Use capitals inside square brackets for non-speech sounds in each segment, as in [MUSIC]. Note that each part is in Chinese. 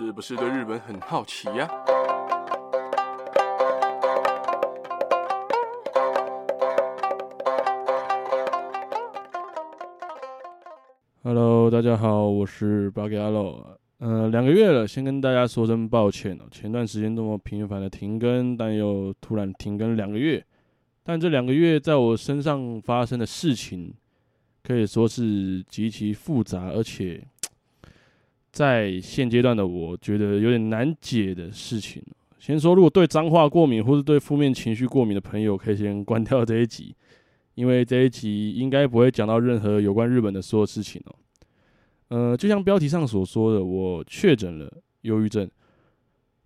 是不是对日本很好奇呀？Hello，大家好，我是巴吉阿洛。呃，两个月了，先跟大家说声抱歉哦。前段时间这么频繁的停更，但又突然停更两个月。但这两个月在我身上发生的事情，可以说是极其复杂，而且。在现阶段的我觉得有点难解的事情。先说，如果对脏话过敏或是对负面情绪过敏的朋友，可以先关掉这一集，因为这一集应该不会讲到任何有关日本的所有事情哦。呃，就像标题上所说的，我确诊了忧郁症。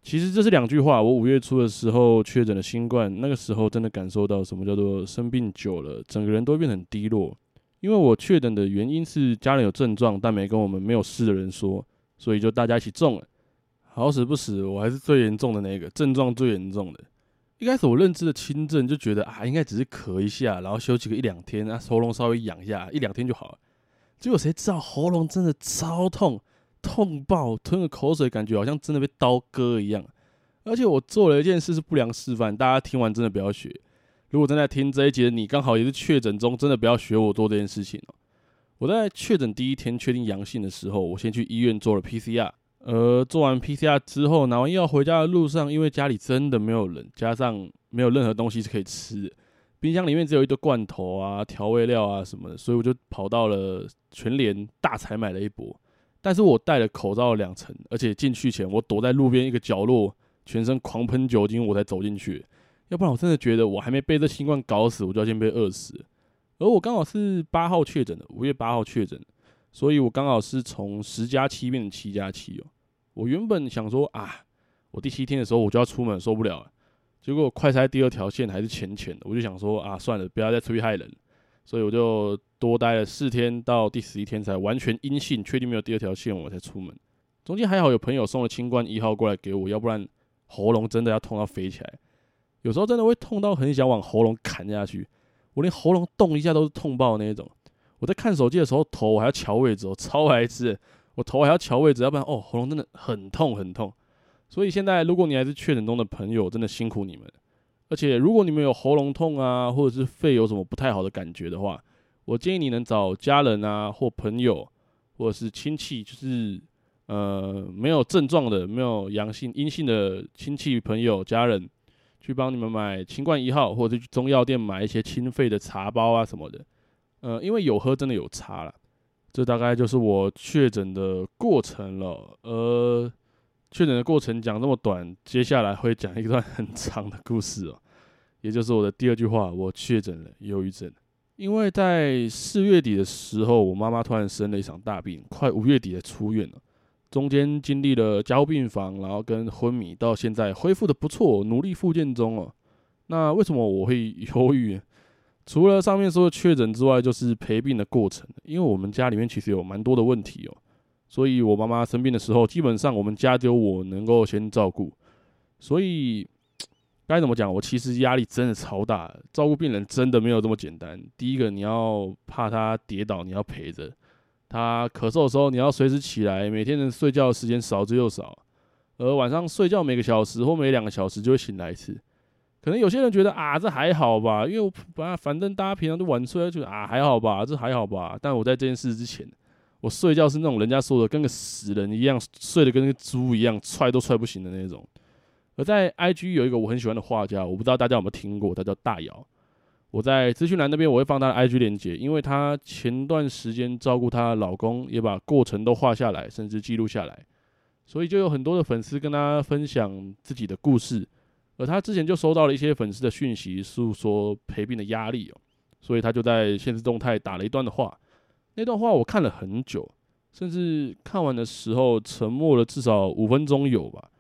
其实这是两句话。我五月初的时候确诊了新冠，那个时候真的感受到什么叫做生病久了，整个人都变得很低落。因为我确诊的原因是家人有症状，但没跟我们没有事的人说。所以就大家一起中了，好死不死，我还是最严重的那个，症状最严重的。一开始我认知的轻症就觉得啊，应该只是咳一下，然后休息个一两天，啊，喉咙稍微痒一下，一两天就好了。结果谁知道喉咙真的超痛，痛爆，吞个口水感觉好像真的被刀割一样。而且我做了一件事是不良示范，大家听完真的不要学。如果正在听这一集的你刚好也是确诊中，真的不要学我做这件事情哦。我在确诊第一天确定阳性的时候，我先去医院做了 PCR。呃做完 PCR 之后，拿完药回家的路上，因为家里真的没有人，加上没有任何东西是可以吃的，冰箱里面只有一堆罐头啊、调味料啊什么的，所以我就跑到了全联大采买了一波。但是我戴了口罩两层，而且进去前我躲在路边一个角落，全身狂喷酒精，我才走进去。要不然我真的觉得我还没被这新冠搞死，我就要先被饿死。而我刚好是八号确诊的，五月八号确诊，所以我刚好是从十加七变成七加七哦。我原本想说啊，我第七天的时候我就要出门，受不了了。结果快筛第二条线还是浅浅的，我就想说啊，算了，不要再出去害人。所以我就多待了四天，到第十一天才完全阴性，确定没有第二条线，我才出门。中间还好有朋友送了清冠一号过来给我，要不然喉咙真的要痛到飞起来。有时候真的会痛到很想往喉咙砍下去。我连喉咙动一下都是痛爆那一种。我在看手机的时候，头我还要调位置哦，超白痴。我头还要调位置，要不然哦，喉咙真的很痛很痛。所以现在，如果你还是确诊中的朋友，真的辛苦你们。而且，如果你们有喉咙痛啊，或者是肺有什么不太好的感觉的话，我建议你能找家人啊，或朋友，或者是亲戚，就是呃没有症状的、没有阳性、阴性的亲戚朋友、家人。去帮你们买清冠一号，或者去中药店买一些清肺的茶包啊什么的。呃，因为有喝真的有差了。这大概就是我确诊的过程了。呃，确诊的过程讲这么短，接下来会讲一段很长的故事哦。也就是我的第二句话，我确诊了忧郁症。因为在四月底的时候，我妈妈突然生了一场大病，快五月底才出院了。中间经历了加护病房，然后跟昏迷，到现在恢复的不错，努力复健中哦。那为什么我会忧郁？除了上面说的确诊之外，就是陪病的过程。因为我们家里面其实有蛮多的问题哦，所以我妈妈生病的时候，基本上我们家只有我能够先照顾。所以该怎么讲？我其实压力真的超大，照顾病人真的没有这么简单。第一个，你要怕他跌倒，你要陪着。他咳嗽的时候，你要随时起来。每天能睡觉的时间少之又少，而晚上睡觉每个小时或每两个小时就会醒来一次。可能有些人觉得啊，这还好吧，因为我反正大家平常都晚睡，就觉得啊还好吧，这还好吧。但我在这件事之前，我睡觉是那种人家说的跟个死人一样，睡得跟个猪一样，踹都踹不醒的那种。而在 IG 有一个我很喜欢的画家，我不知道大家有没有听过，他叫大姚。我在资讯栏那边我会放她的 IG 链接，因为她前段时间照顾她的老公，也把过程都画下来，甚至记录下来，所以就有很多的粉丝跟她分享自己的故事。而她之前就收到了一些粉丝的讯息，诉说陪病的压力哦，所以她就在限时动态打了一段的话。那段话我看了很久，甚至看完的时候沉默了至少五分钟有吧，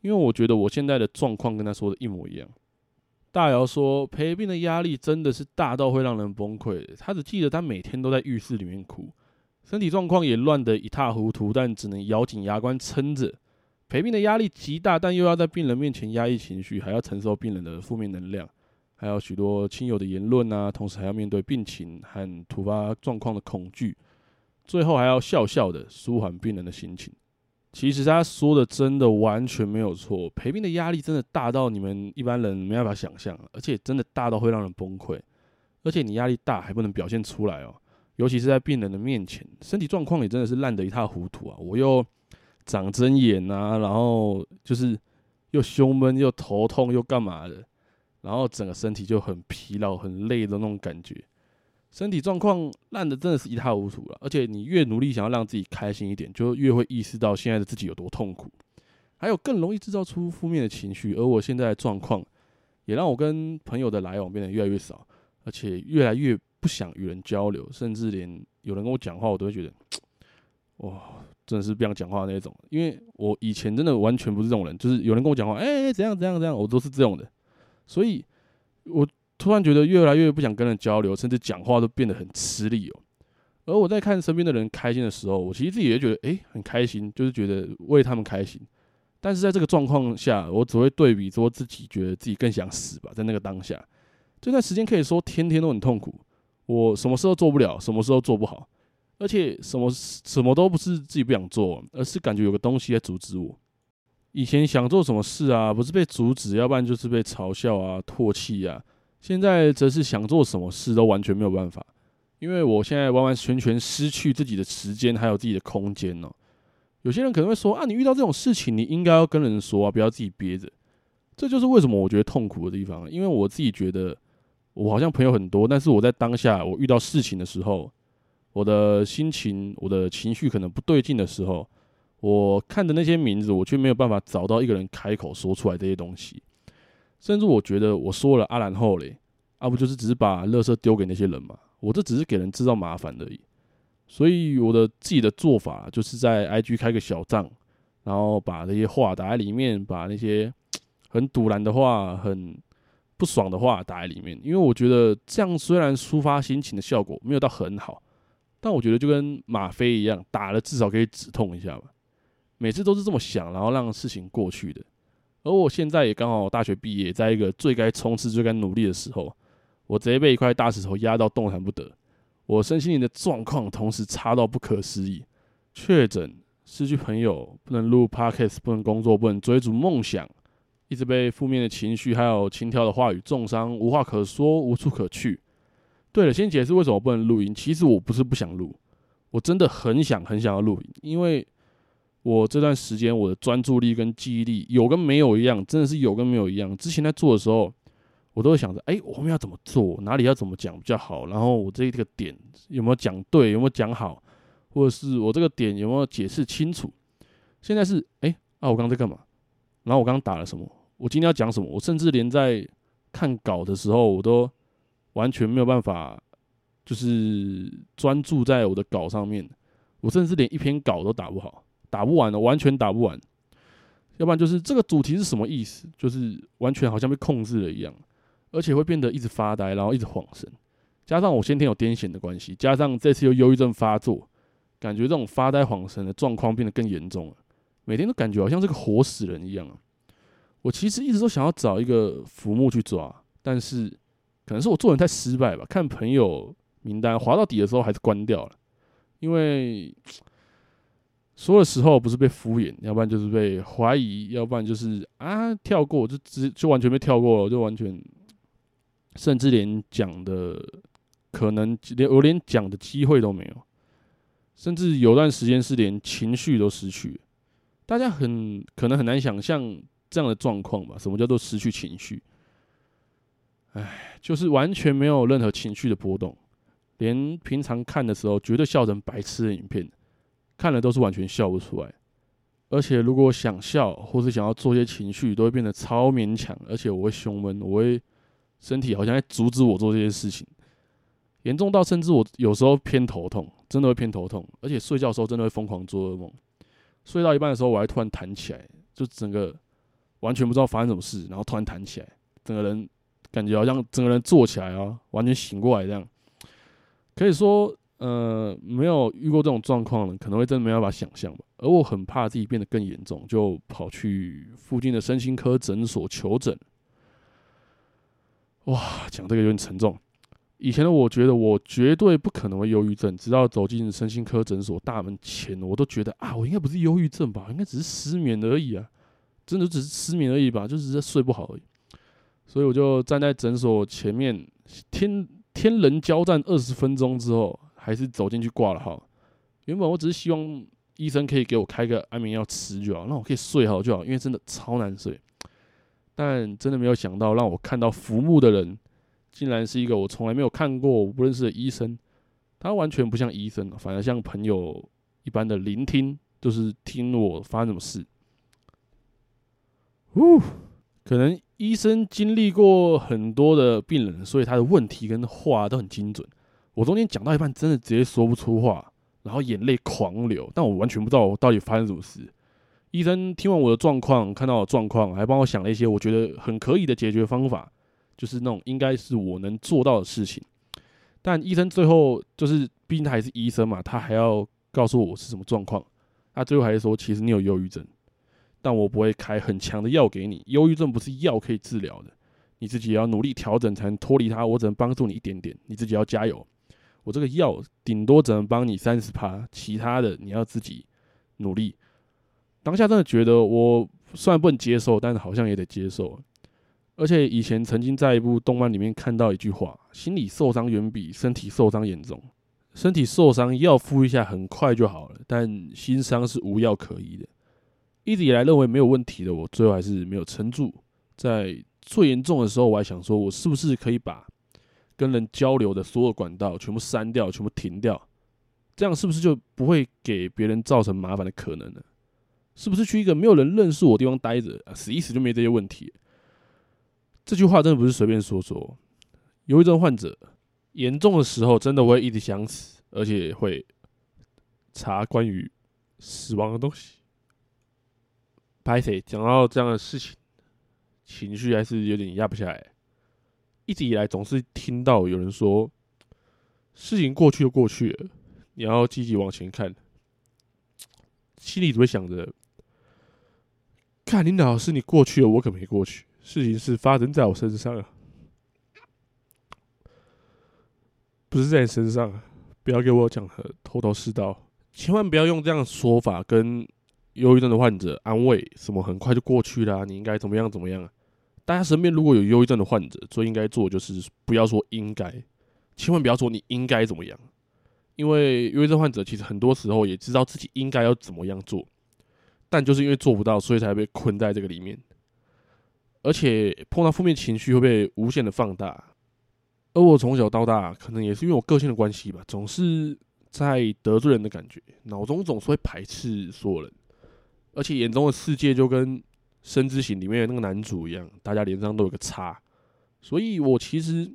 因为我觉得我现在的状况跟她说的一模一样。大姚说，陪病的压力真的是大到会让人崩溃。他只记得他每天都在浴室里面哭，身体状况也乱得一塌糊涂，但只能咬紧牙关撑着。陪病的压力极大，但又要在病人面前压抑情绪，还要承受病人的负面能量，还有许多亲友的言论啊，同时还要面对病情和突发状况的恐惧，最后还要笑笑的舒缓病人的心情。其实他说的真的完全没有错，陪病的压力真的大到你们一般人没办法想象，而且真的大到会让人崩溃，而且你压力大还不能表现出来哦，尤其是在病人的面前，身体状况也真的是烂得一塌糊涂啊！我又长针眼啊，然后就是又胸闷又头痛又干嘛的，然后整个身体就很疲劳很累的那种感觉。身体状况烂的真的是一塌糊涂了，而且你越努力想要让自己开心一点，就越会意识到现在的自己有多痛苦，还有更容易制造出负面的情绪。而我现在的状况，也让我跟朋友的来往变得越来越少，而且越来越不想与人交流，甚至连有人跟我讲话，我都会觉得，[TSK] 哇，真的是不想讲话那种。因为我以前真的完全不是这种人，就是有人跟我讲话，哎，怎样怎样怎样，我都是这种的，所以我。突然觉得越来越不想跟人交流，甚至讲话都变得很吃力哦。而我在看身边的人开心的时候，我其实自己也觉得诶、很开心，就是觉得为他们开心。但是在这个状况下，我只会对比说自己觉得自己更想死吧。在那个当下，这段时间可以说天天都很痛苦。我什么事都做不了，什么事都做不好，而且什么什么都不是自己不想做，而是感觉有个东西在阻止我。以前想做什么事啊，不是被阻止，要不然就是被嘲笑啊、唾弃啊。现在则是想做什么事都完全没有办法，因为我现在完完全全失去自己的时间，还有自己的空间哦。有些人可能会说啊，你遇到这种事情，你应该要跟人说啊，不要自己憋着。这就是为什么我觉得痛苦的地方，因为我自己觉得我好像朋友很多，但是我在当下我遇到事情的时候，我的心情、我的情绪可能不对劲的时候，我看的那些名字，我却没有办法找到一个人开口说出来这些东西。甚至我觉得我说了啊，然后嘞，啊不就是只是把垃圾丢给那些人嘛？我这只是给人制造麻烦而已。所以我的自己的做法就是在 IG 开个小账，然后把那些话打在里面，把那些很赌烂的话、很不爽的话打在里面。因为我觉得这样虽然抒发心情的效果没有到很好，但我觉得就跟吗啡一样，打了至少可以止痛一下吧。每次都是这么想，然后让事情过去的。而我现在也刚好大学毕业，在一个最该冲刺、最该努力的时候，我直接被一块大石头压到动弹不得。我身心灵的状况同时差到不可思议，确诊、失去朋友、不能录 Podcast、不能工作、不能追逐梦想，一直被负面的情绪还有轻佻的话语重伤，无话可说，无处可去。对了，先解释为什么不能录音。其实我不是不想录，我真的很想很想要录音，因为。我这段时间，我的专注力跟记忆力有跟没有一样，真的是有跟没有一样。之前在做的时候，我都会想着，哎，我们要怎么做，哪里要怎么讲比较好，然后我这个点有没有讲对，有没有讲好，或者是我这个点有没有解释清楚。现在是，哎，啊，我刚刚在干嘛？然后我刚刚打了什么？我今天要讲什么？我甚至连在看稿的时候，我都完全没有办法，就是专注在我的稿上面。我甚至连一篇稿都打不好。打不完的，完全打不完。要不然就是这个主题是什么意思？就是完全好像被控制了一样，而且会变得一直发呆，然后一直恍神。加上我先天有癫痫的关系，加上这次又忧郁症发作，感觉这种发呆恍神的状况变得更严重了。每天都感觉好像是个活死人一样。我其实一直都想要找一个浮木去抓，但是可能是我做人太失败吧。看朋友名单滑到底的时候还是关掉了，因为。说的时候不是被敷衍，要不然就是被怀疑，要不然就是啊跳过，就直就完全被跳过了，就完全，甚至连讲的可能连我连讲的机会都没有，甚至有段时间是连情绪都失去。大家很可能很难想象这样的状况吧？什么叫做失去情绪？哎，就是完全没有任何情绪的波动，连平常看的时候绝对笑成白痴的影片。看了都是完全笑不出来，而且如果想笑或是想要做些情绪，都会变得超勉强，而且我会胸闷，我会身体好像在阻止我做这些事情，严重到甚至我有时候偏头痛，真的会偏头痛，而且睡觉的时候真的会疯狂做噩梦，睡到一半的时候我还突然弹起来，就整个完全不知道发生什么事，然后突然弹起来，整个人感觉好像整个人坐起来啊，完全醒过来这样，可以说。呃，没有遇过这种状况的，可能会真的没办法想象吧。而我很怕自己变得更严重，就跑去附近的身心科诊所求诊。哇，讲这个有点沉重。以前的我觉得我绝对不可能会忧郁症，直到走进身心科诊所大门前，我都觉得啊，我应该不是忧郁症吧，应该只是失眠而已啊，真的只是失眠而已吧，就只是睡不好而已。所以我就站在诊所前面，天天人交战二十分钟之后，还是走进去挂了号。原本我只是希望医生可以给我开个安眠药吃就好，让我可以睡好就好，因为真的超难睡。但真的没有想到，让我看到服木的人。竟然是一个我从来没有看过、我不认识的医生，他完全不像医生，反而像朋友一般的聆听，就是听我发生什么事。呜，可能医生经历过很多的病人，所以他的问题跟话都很精准。我中间讲到一半，真的直接说不出话，然后眼泪狂流，但我完全不知道我到底发生什么事。医生听完我的状况，看到我的状况，还帮我想了一些我觉得很可以的解决方法。就是那种应该是我能做到的事情，但医生最后就是，毕竟他还是医生嘛，他还要告诉我是什么状况。他最后还是说，其实你有忧郁症，但我不会开很强的药给你。忧郁症不是药可以治疗的，你自己要努力调整才能脱离它。我只能帮助你一点点，你自己要加油。我这个药顶多只能帮你三十趴，其他的你要自己努力。当下真的觉得，我虽然不能接受，但是好像也得接受。而且以前曾经在一部动漫里面看到一句话：心理受伤远比身体受伤严重。身体受伤药敷一下很快就好了，但心伤是无药可医的。一直以来认为没有问题的我，最后还是没有撑住。在最严重的时候，我还想说，我是不是可以把跟人交流的所有管道全部删掉，全部停掉？这样是不是就不会给别人造成麻烦的可能呢？是不是去一个没有人认识我的地方待着，死一死就没这些问题？这句话真的不是随便说说。忧郁症患者严重的时候，真的会一直想死，而且会查关于死亡的东西。拍谢讲到这样的事情，情绪还是有点压不下来。一直以来总是听到有人说，事情过去就过去了，你要积极往前看。心里只会想着，看你老是你过去了，我可没过去。事情是发生在我身上啊，不是在你身上啊！不要给我讲的头头是道，千万不要用这样的说法跟忧郁症的患者安慰，什么很快就过去了，你应该怎么样怎么样啊？大家身边如果有忧郁症的患者，最应该做就是不要说应该，千万不要说你应该怎么样，因为忧郁症患者其实很多时候也知道自己应该要怎么样做，但就是因为做不到，所以才被困在这个里面。而且碰到负面情绪会被无限的放大，而我从小到大，可能也是因为我个性的关系吧，总是在得罪人的感觉，脑中总是会排斥所有人，而且眼中的世界就跟《声之行》里面的那个男主一样，大家脸上都有个叉，所以我其实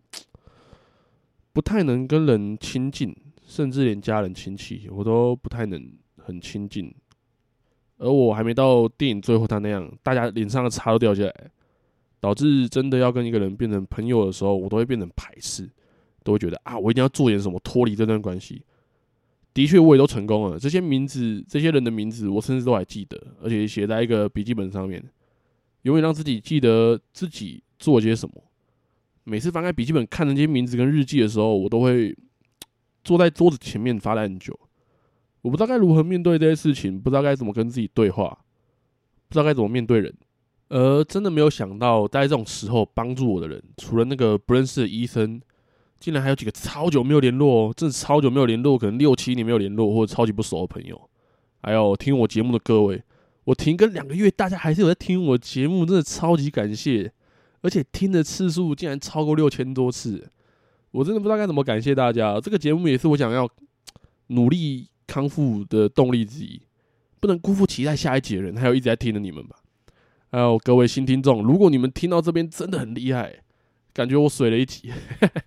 [TSK] 不太能跟人亲近，甚至连家人亲戚我都不太能很亲近，而我还没到电影最后他那样，大家脸上的叉都掉下来。导致真的要跟一个人变成朋友的时候，我都会变成排斥，都会觉得啊，我一定要做点什么脱离这段关系。的确，我也都成功了。这些名字，这些人的名字，我甚至都还记得，而且写在一个笔记本上面，永远让自己记得自己做些什么。每次翻开笔记本看那些名字跟日记的时候，我都会坐在桌子前面发呆很久。我不知道该如何面对这些事情，不知道该怎么跟自己对话，不知道该怎么面对人。而真的没有想到，在这种时候帮助我的人，除了那个不认识的医生，竟然还有几个超久没有联络，真的超久没有联络，可能六七年没有联络，或者超级不熟的朋友，还有听我节目的各位，我停更两个月，大家还是有在听我节目，真的超级感谢，而且听的次数竟然超过六千多次，我真的不知道该怎么感谢大家。这个节目也是我想要努力康复的动力之一，不能辜负期待下一集的人，还有一直在听的你们吧。还有各位新听众，如果你们听到这边真的很厉害，感觉我水了一集，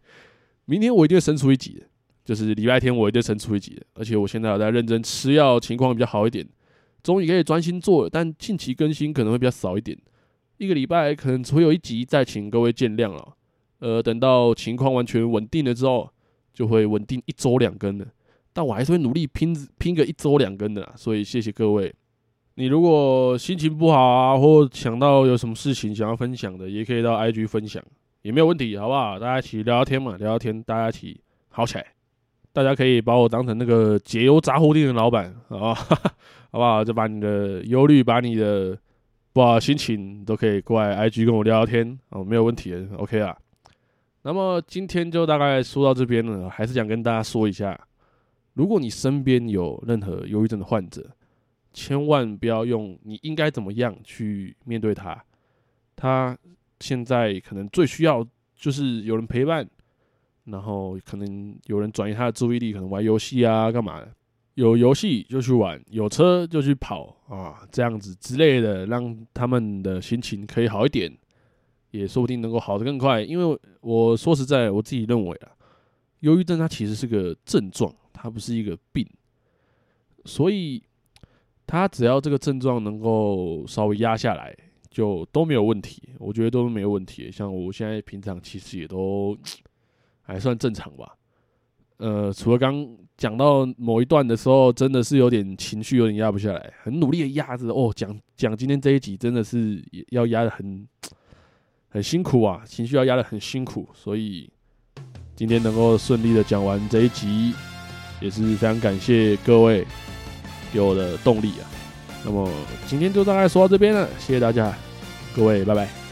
[LAUGHS] 明天我一定会生出一集的，就是礼拜天我一定会生出一集的。而且我现在有在认真吃药，情况比较好一点，终于可以专心做了。但近期更新可能会比较少一点，一个礼拜可能只会有一集，再请各位见谅了。呃，等到情况完全稳定了之后，就会稳定一周两更了。但我还是会努力拼拼个一周两更的啦，所以谢谢各位。你如果心情不好啊，或想到有什么事情想要分享的，也可以到 IG 分享。也没有问题，好不好？大家一起聊聊天嘛，聊聊天，大家一起好起来。大家可以把我当成那个解忧杂货店的老板啊，[LAUGHS] 好不好？就把你的忧虑，把你的不好心情，都可以过来 IG 跟我聊聊天哦，没有问题的，OK 啊。那么今天就大概说到这边了，还是想跟大家说一下，如果你身边有任何忧郁症的患者，千万不要用你应该怎么样去面对他，他现在可能最需要就是有人陪伴。然后可能有人转移他的注意力，可能玩游戏啊，干嘛的？有游戏就去玩，有车就去跑啊，这样子之类的，让他们的心情可以好一点，也说不定能够好得更快。因为我说实在，我自己认为啊，忧郁症它其实是个症状，它不是一个病，所以他只要这个症状能够稍微压下来，就都没有问题。我觉得都没有问题。像我现在平常其实也都。还算正常吧，呃，除了刚讲到某一段的时候，真的是有点情绪，有点压不下来，很努力的压着。哦，讲讲今天这一集真的是要压的很 [TSK] 很辛苦啊，情绪要压的很辛苦，所以今天能够顺利的讲完这一集，也是非常感谢各位给我的动力啊。那么今天就大概说到这边了，谢谢大家，各位，拜拜。